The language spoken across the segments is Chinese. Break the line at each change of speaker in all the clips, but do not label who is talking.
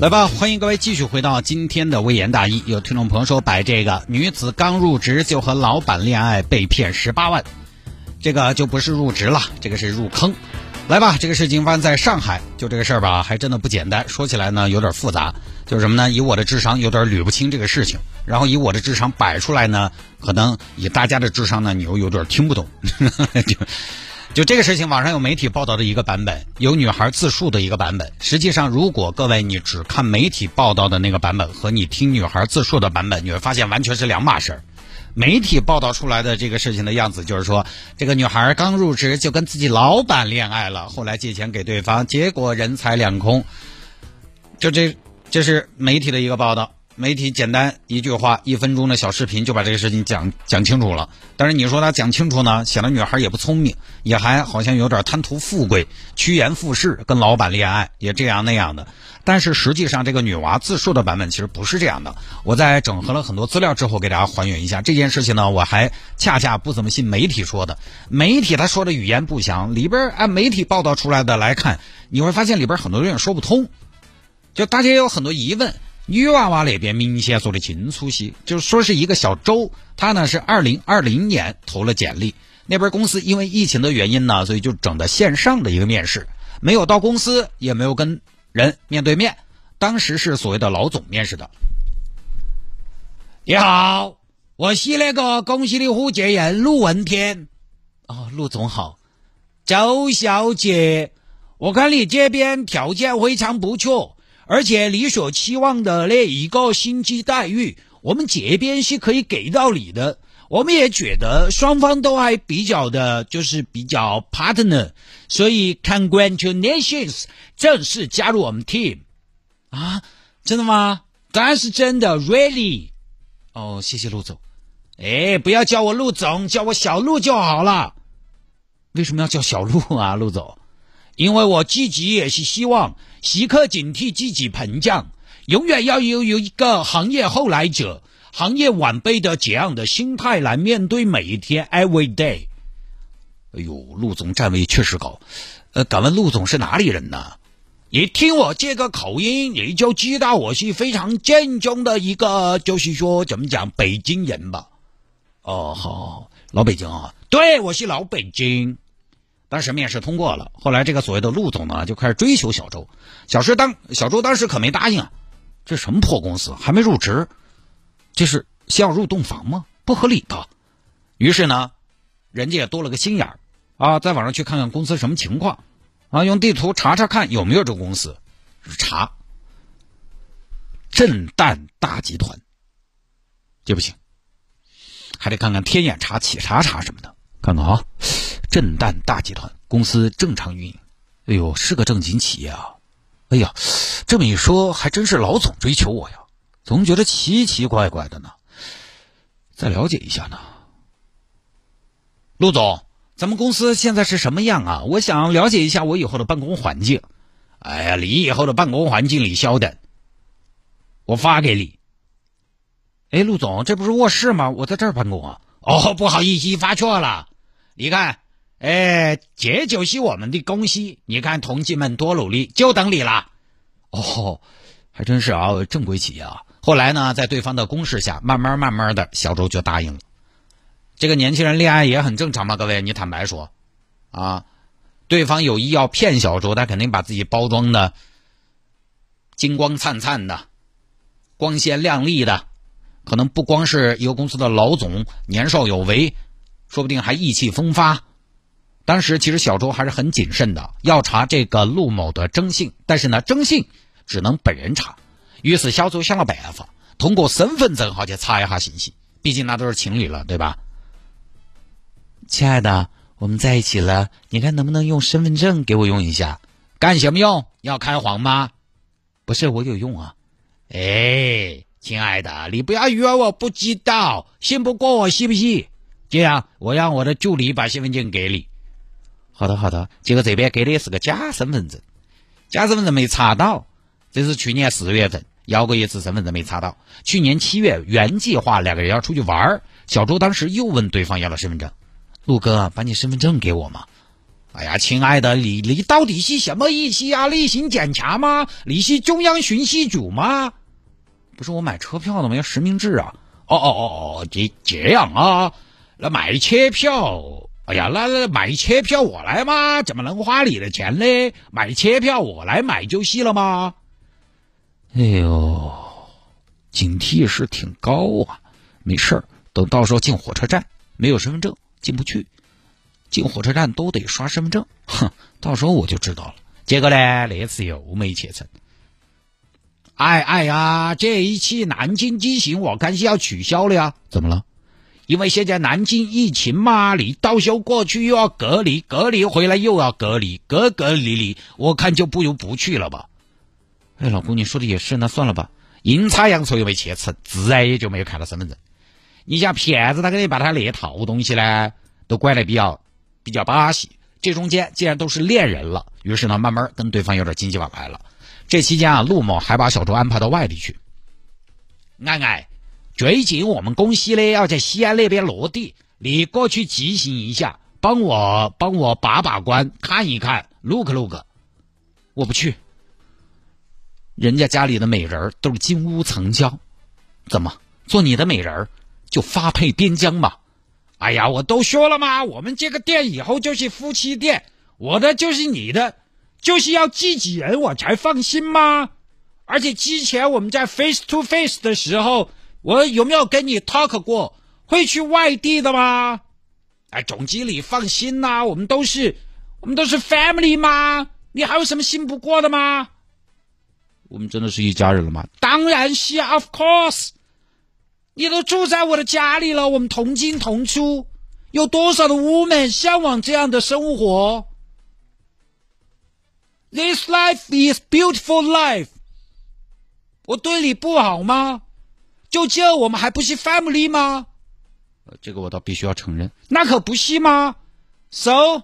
来吧，欢迎各位继续回到今天的微言大义。有听众朋友说，摆这个女子刚入职就和老板恋爱被骗十八万，这个就不是入职了，这个是入坑。来吧，这个事情发生在上海，就这个事儿吧，还真的不简单。说起来呢，有点复杂，就是什么呢？以我的智商有点捋不清这个事情，然后以我的智商摆出来呢，可能以大家的智商呢，你又有点听不懂。就 就这个事情，网上有媒体报道的一个版本，有女孩自述的一个版本。实际上，如果各位你只看媒体报道的那个版本，和你听女孩自述的版本，你会发现完全是两码事儿。媒体报道出来的这个事情的样子，就是说这个女孩刚入职就跟自己老板恋爱了，后来借钱给对方，结果人财两空。就这，这是媒体的一个报道。媒体简单一句话，一分钟的小视频就把这个事情讲讲清楚了。但是你说他讲清楚呢，显得女孩也不聪明，也还好像有点贪图富贵、趋炎附势，跟老板恋爱也这样那样的。但是实际上，这个女娃自述的版本其实不是这样的。我在整合了很多资料之后，给大家还原一下这件事情呢。我还恰恰不怎么信媒体说的，媒体他说的语言不详，里边按媒体报道出来的来看，你会发现里边很多人说不通，就大家也有很多疑问。女娃娃那边明显说的清楚些，就说是一个小周，他呢是二零二零年投了简历，那边公司因为疫情的原因呢，所以就整的线上的一个面试，没有到公司，也没有跟人面对面，当时是所谓的老总面试的。你好，我是那个公司的火箭人陆文天。哦，陆总好，周小姐，我看你这边条件非常不错。而且你所期望的那一个薪资待遇，我们这边是可以给到你的。我们也觉得双方都还比较的，就是比较 partner，所以 congratulations，正式加入我们 team。啊，真的吗？当然是真的，really。哦，谢谢陆总。哎，不要叫我陆总，叫我小陆就好了。为什么要叫小陆啊，陆总？因为我自己也是希望时刻警惕自己膨胀，永远要有有一个行业后来者、行业晚辈的这样的心态来面对每一天，every day。哎呦，陆总站位确实高，呃，敢问陆总是哪里人呢？一听我这个口音，你就知道我是非常正宗的一个，就是说怎么讲，北京人吧？哦，好，老北京啊，对，我是老北京。当时面试通过了，后来这个所谓的陆总呢就开始追求小周，小时当小周当时可没答应啊，这什么破公司还没入职，这是先要入洞房吗？不合理的。于是呢，人家也多了个心眼儿啊，在网上去看看公司什么情况啊，用地图查查看有没有这个公司，查震旦大集团，这不行，还得看看天眼查、企查查什么的，看看啊。震旦大集团公司正常运营，哎呦，是个正经企业啊！哎呀，这么一说，还真是老总追求我呀，总觉得奇奇怪怪的呢。再了解一下呢，陆总，咱们公司现在是什么样啊？我想了解一下我以后的办公环境。哎呀，你以后的办公环境你晓得，我发给你。哎，陆总，这不是卧室吗？我在这儿办公啊。哦，不好意思，发错了。你看。哎，这就是我们的公司。你看，同志们多努力，就等你了。哦，还真是啊，正规企业啊。后来呢，在对方的攻势下，慢慢慢慢的，小周就答应了。这个年轻人恋爱也很正常嘛，各位，你坦白说，啊，对方有意要骗小周，他肯定把自己包装的金光灿灿的、光鲜亮丽的，可能不光是一个公司的老总，年少有为，说不定还意气风发。当时其实小周还是很谨慎的，要查这个陆某的征信，但是呢，征信只能本人查。于是小周想了办法，通过身份证号去查一下信息，毕竟那都是情侣了，对吧？亲爱的，我们在一起了，你看能不能用身份证给我用一下？干什么用？要开黄吗？不是，我有用啊。哎，亲爱的，你不要以为我不知道，信不过我，信不信？这样，我让我的助理把身份证给你。好的，好的。结果这边给的是个假身份证，假身份证没查到。这是去年四月份要过一次身份证没查到。去年七月原计划两个人要出去玩，小周当时又问对方要了身份证。陆哥，把你身份证给我嘛？哎呀，亲爱的，你你到底是什么意思啊？例行检查吗？你是中央巡视组吗？不是我买车票的吗？要实名制啊！哦哦哦哦，这这样啊？那买车票，哎呀，那那买车票我来吗？怎么能花你的钱呢？买车票我来买就是了吗？哎呦，警惕是挺高啊！没事儿，等到时候进火车站，没有身份证进不去。进火车站都得刷身份证，哼，到时候我就知道了。结果呢，那次又没去成。哎哎呀，这一期南京机行我看是要取消了呀？怎么了？因为现在南京疫情嘛，你到时候过去又要隔离，隔离回来又要隔离，隔隔离离，我看就不如不去了吧。哎，老公，你说的也是，那算了吧。阴差阳错又没去成，自然也就没有看到身份证。你像骗子，他给你把他那套东西呢，都管得比较。比较巴西，这中间既然都是恋人了，于是呢，慢慢跟对方有点经济往来了。这期间啊，陆某还把小周安排到外地去。爱爱，最近我们公司呢要在西安那边落地，你过去执行一下，帮我帮我把把关，看一看，look look。我不去，人家家里的美人都是金屋藏娇，怎么做你的美人就发配边疆嘛？哎呀，我都说了嘛？我们这个店以后就是夫妻店，我的就是你的，就是要自己人我才放心吗？而且之前我们在 face to face 的时候，我有没有跟你 talk 过会去外地的吗？哎，总经理放心呐，我们都是我们都是 family 吗？你还有什么信不过的吗？我们真的是一家人了吗？当然是，of course。你都住在我的家里了，我们同进同出，有多少的 woman 向往这样的生活？This life is beautiful life。我对你不好吗？就这，我们还不是 family 吗？这个我倒必须要承认，那可不是吗？So，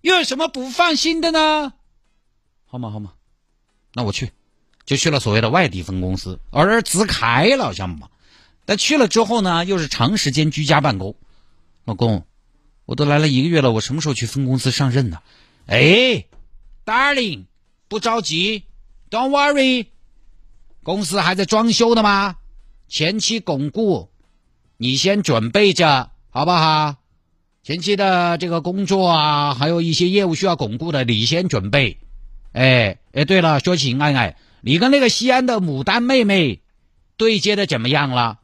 又有什么不放心的呢？好嘛好嘛，那我去，就去了所谓的外地分公司，而子开了项目嘛。但去了之后呢，又是长时间居家办公。老公，我都来了一个月了，我什么时候去分公司上任呢？哎，Darling，不着急，Don't worry，公司还在装修的吗？前期巩固，你先准备着，好不好？前期的这个工作啊，还有一些业务需要巩固的，你先准备。哎哎，对了，说起爱爱，你跟那个西安的牡丹妹妹对接的怎么样了？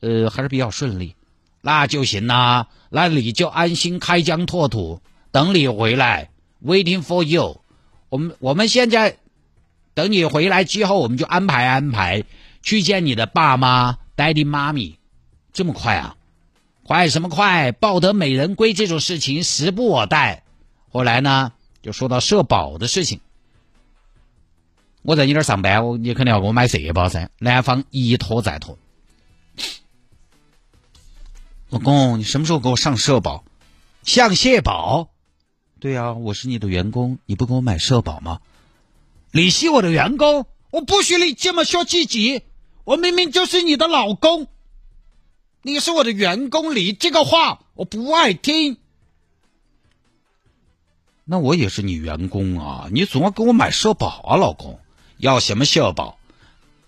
呃，还是比较顺利，那就行啦。那你就安心开疆拓土，等你回来，waiting for you。我们我们现在等你回来之后，我们就安排安排去见你的爸妈，daddy 妈咪。这么快啊？快什么快？抱得美人归这种事情时不我待。后来呢，就说到社保的事情。我在你那儿上班，我你肯定要给我买社保噻。男方一拖再拖。老公，你什么时候给我上社保？上社保？对呀，我是你的员工，你不给我买社保吗？你是我的员工，我不许你这么说自己。我明明就是你的老公，你是我的员工，你这个话我不爱听。那我也是你员工啊，你总要给我买社保啊，老公。要什么社保？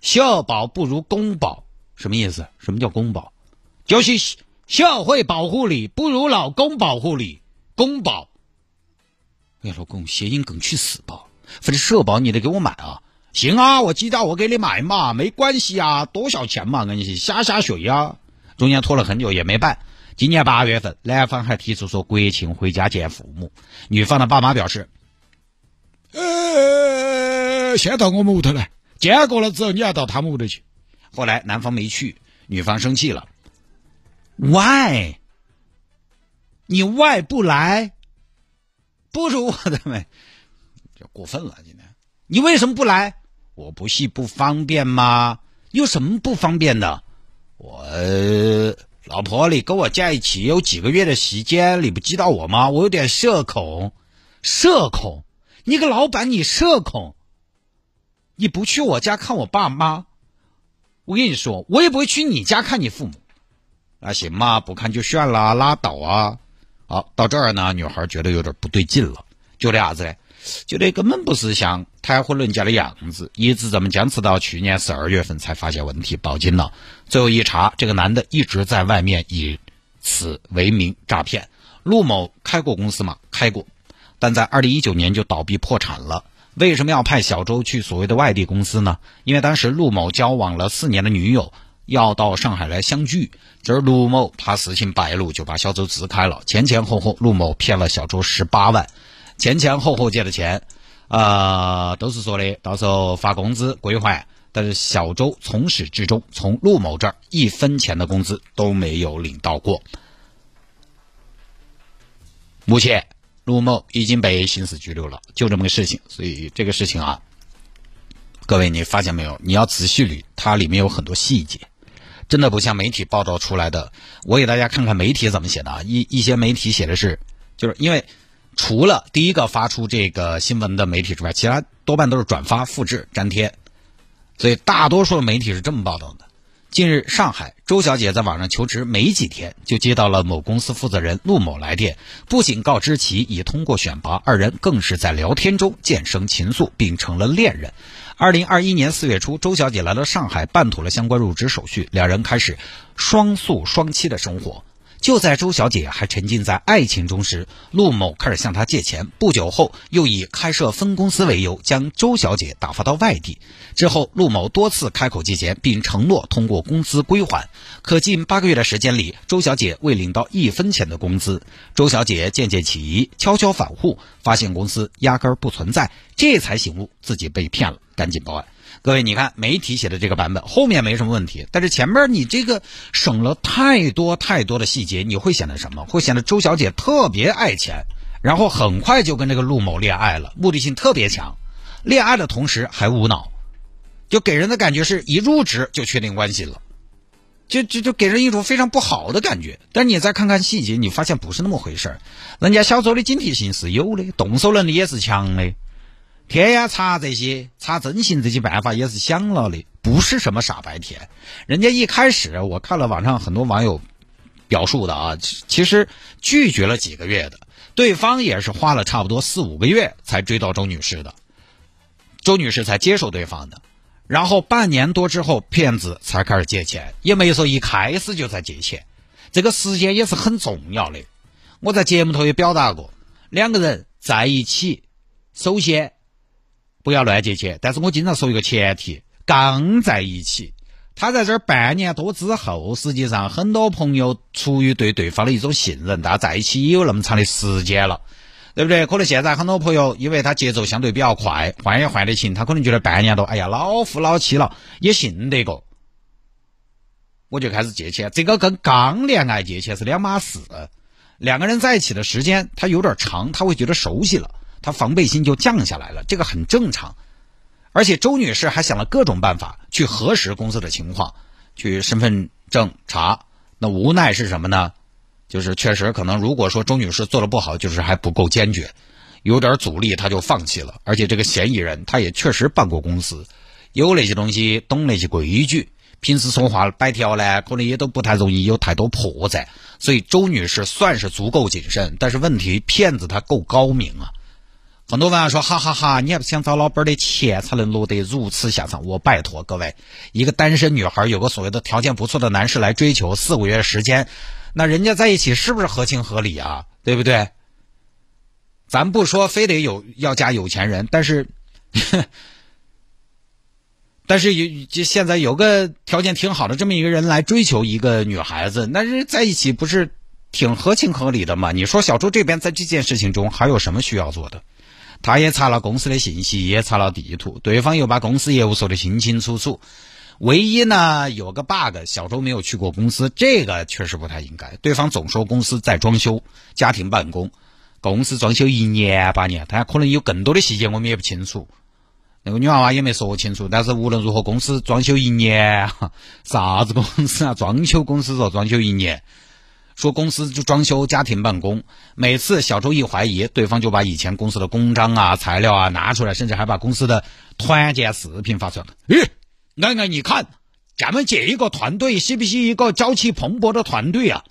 社保不如公保，什么意思？什么叫公保？就是。社会保护你不如老公保护你，公保。哎，老公，谐音梗去死吧！反正社保你得给我买啊。行啊，我知道，我给你买嘛，没关系啊，多少钱嘛，跟你下下水呀。中间拖了很久也没办。今年八月份，男方还提出说国庆回家见父母，女方的爸妈表示，呃，先到我们屋头来，见过了之后你要到他们屋头去。后来男方没去，女方生气了。Why？你 Why 不来？不如我的妹，就过分了。今天你为什么不来？我不是不方便吗？有什么不方便的？我老婆，你跟我在一起有几个月的时间，你不知道我吗？我有点社恐，社恐。你个老板，你社恐，你不去我家看我爸妈，我跟你说，我也不会去你家看你父母。那行嘛，不看就算了，拉倒啊。好，到这儿呢，女孩觉得有点不对劲了，觉得啥子呢？觉得根本不是像谈婚论嫁的样子，一直这么坚持到去年十二月份才发现问题，报警了。最后一查，这个男的一直在外面以此为名诈骗。陆某开过公司吗？开过，但在二零一九年就倒闭破产了。为什么要派小周去所谓的外地公司呢？因为当时陆某交往了四年的女友。要到上海来相聚，这儿陆某怕事情败露，就把小周支开了。前前后后，陆某骗了小周十八万，前前后后借的钱，啊，都是说的，到时候发工资归还。但是小周从始至终，从陆某这儿一分钱的工资都没有领到过。目前，陆某已经被刑事拘留了，就这么个事情。所以这个事情啊，各位你发现没有？你要仔细捋，它里面有很多细节。真的不像媒体报道出来的。我给大家看看媒体怎么写的啊！一一些媒体写的是，就是因为除了第一个发出这个新闻的媒体之外，其他多半都是转发、复制、粘贴，所以大多数的媒体是这么报道的。近日，上海周小姐在网上求职没几天，就接到了某公司负责人陆某来电，不仅告知其已通过选拔，二人更是在聊天中渐生情愫，并成了恋人。二零二一年四月初，周小姐来到上海办妥了相关入职手续，两人开始双宿双栖的生活。就在周小姐还沉浸在爱情中时，陆某开始向她借钱。不久后，又以开设分公司为由，将周小姐打发到外地。之后，陆某多次开口借钱，并承诺通过公司归还。可近八个月的时间里，周小姐未领到一分钱的工资。周小姐渐渐起疑，悄悄反户，发现公司压根儿不存在，这才醒悟自己被骗了，赶紧报案。各位，你看媒体写的这个版本后面没什么问题，但是前面你这个省了太多太多的细节，你会显得什么？会显得周小姐特别爱钱，然后很快就跟这个陆某恋爱了，目的性特别强，恋爱的同时还无脑，就给人的感觉是一入职就确定关系了，就就就给人一种非常不好的感觉。但你再看看细节，你发现不是那么回事，人家小周的警惕性是有的，动手能力也是强的。天眼查这些查征信这些办法也是想了的，不是什么傻白甜。人家一开始我看了网上很多网友表述的啊，其实拒绝了几个月的，对方也是花了差不多四五个月才追到周女士的，周女士才接受对方的。然后半年多之后，骗子才开始借钱，也没说一开始就在借钱，这个时间也是很重要的。我在节目头也表达过，两个人在一起，首先。不要乱借钱，但是我经常说一个前提，刚在一起，他在这儿半年多之后，实际上很多朋友出于对对方的一种信任，大家在一起也有那么长的时间了，对不对？可能现在很多朋友因为他节奏相对比较快，换也换得勤，他可能觉得半年多，哎呀，老夫老妻了，也信得过，我就开始借钱。这个跟刚恋爱借钱是两码事，两个人在一起的时间他有点长，他会觉得熟悉了。他防备心就降下来了，这个很正常。而且周女士还想了各种办法去核实公司的情况，去身份证查。那无奈是什么呢？就是确实可能，如果说周女士做的不好，就是还不够坚决，有点阻力，他就放弃了。而且这个嫌疑人他也确实办过公司，有那些东西，懂那些规矩，平时说话摆条呢，可能也都不太容易有太多破绽。所以周女士算是足够谨慎，但是问题骗子他够高明啊。很多网友说：“哈哈哈，你还不想找老板的钱才能落得如此下场？我拜托各位，一个单身女孩有个所谓的条件不错的男士来追求，四五月时间，那人家在一起是不是合情合理啊？对不对？咱不说非得有要嫁有钱人，但是，但是有就现在有个条件挺好的这么一个人来追求一个女孩子，那是在一起不是挺合情合理的吗？你说小周这边在这件事情中还有什么需要做的？”他也查了公司的信息，也查了地图，对方又把公司业务说得清清楚楚。唯一呢有个 bug，小周没有去过公司，这个确实不太应该。对方总说公司在装修，家庭办公，公司装修一年八年，他可能有更多的细节我们也不清楚。那个女娃娃也没说清楚，但是无论如何，公司装修一年，啥子公司啊？装修公司说装修一年，说公司就装修家庭办公。每次小周一怀疑，对方就把以前公司的公章啊、材料啊拿出来，甚至还把公司的团建视频发出来。咦，安安，你看，咱们这一个团队是不是一个朝气蓬勃的团队啊？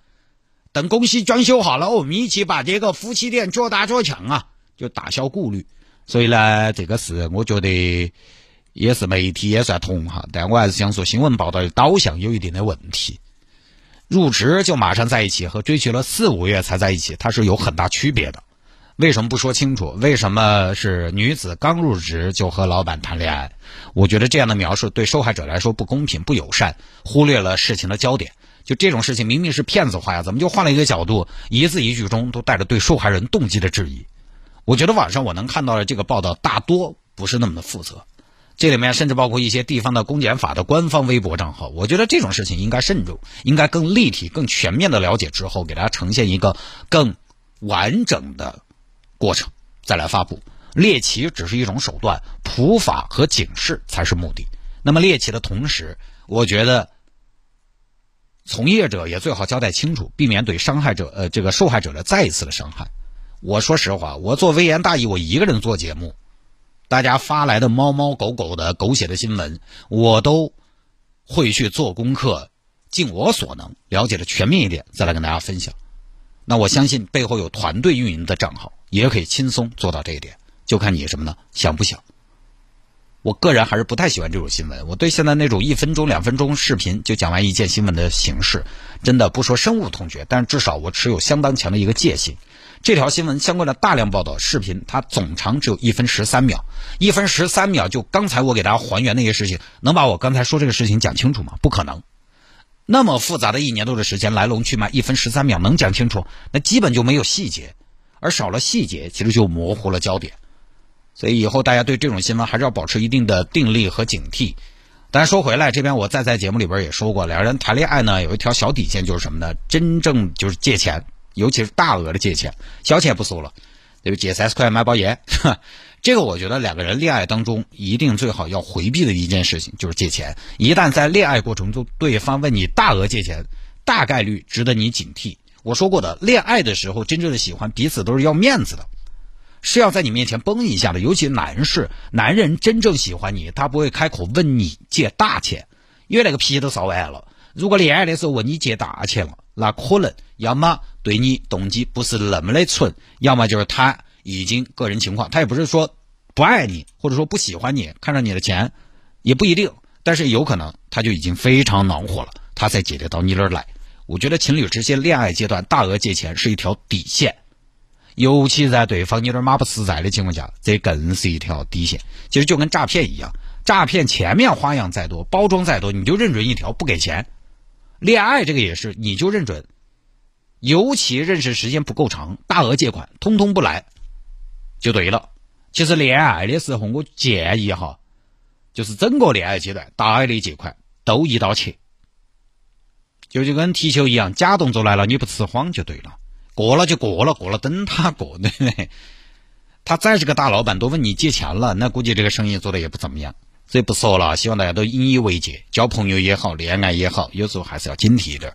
等公司装修好了，我们一起把这个夫妻店做大做强啊，就打消顾虑。所以呢，这个事我觉得也是媒体也算同哈，但我还是想说，新闻报道的导向有一定的问题。入职就马上在一起，和追求了四五月才在一起，它是有很大区别的。为什么不说清楚？为什么是女子刚入职就和老板谈恋爱？我觉得这样的描述对受害者来说不公平、不友善，忽略了事情的焦点。就这种事情明明是骗子话呀，怎么就换了一个角度？一字一句中都带着对受害人动机的质疑。我觉得网上我能看到的这个报道大多不是那么的负责，这里面甚至包括一些地方的公检法的官方微博账号。我觉得这种事情应该慎重，应该更立体、更全面的了解之后，给大家呈现一个更完整的过程再来发布。猎奇只是一种手段，普法和警示才是目的。那么猎奇的同时，我觉得从业者也最好交代清楚，避免对伤害者呃这个受害者的再一次的伤害。我说实话，我做微言大义，我一个人做节目，大家发来的猫猫狗狗的狗血的新闻，我都会去做功课，尽我所能了解的全面一点，再来跟大家分享。那我相信背后有团队运营的账号，也可以轻松做到这一点，就看你什么呢？想不想？我个人还是不太喜欢这种新闻。我对现在那种一分钟、两分钟视频就讲完一件新闻的形式，真的不说深恶痛绝，但至少我持有相当强的一个戒心。这条新闻相关的大量报道视频，它总长只有一分十三秒，一分十三秒就刚才我给大家还原那些事情，能把我刚才说这个事情讲清楚吗？不可能。那么复杂的一年多的时间来龙去脉，一分十三秒能讲清楚？那基本就没有细节，而少了细节，其实就模糊了焦点。所以以后大家对这种新闻还是要保持一定的定力和警惕。但是说回来，这边我再在节目里边也说过，两个人谈恋爱呢有一条小底线，就是什么呢？真正就是借钱。尤其是大额的借钱，小钱不说了，对不？借三十块买包烟，这个我觉得两个人恋爱当中一定最好要回避的一件事情就是借钱。一旦在恋爱过程中对方问你大额借钱，大概率值得你警惕。我说过的，恋爱的时候真正的喜欢彼此都是要面子的，是要在你面前崩一下的。尤其男士，男人真正喜欢你，他不会开口问你借大钱，因为那个皮都烧完了。如果恋爱的时候问你借大钱了，那可能要么对你动机不是那么的纯，要么就是他已经个人情况，他也不是说不爱你，或者说不喜欢你，看上你的钱也不一定，但是有可能他就已经非常恼火了，他才借得到你那儿来。我觉得情侣之间恋爱阶段大额借钱是一条底线，尤其在对方有点马不实在的情况下，这更是一条底线。其实就跟诈骗一样，诈骗前面花样再多，包装再多，你就认准一条不给钱。恋爱这个也是，你就认准，尤其认识时间不够长，大额借款通通不来，就对了。其实恋爱的时候，我建议哈，就是整个恋爱阶段，大额的借款都一刀切，就就跟踢球一样，假动作来了你不吃慌就对了，过了就过了，过了等他过，对不对？他再是个大老板，都问你借钱了，那估计这个生意做的也不怎么样。所以不说了，希望大家都引以为戒，交朋友也好，恋爱也好，有时候还是要警惕一点。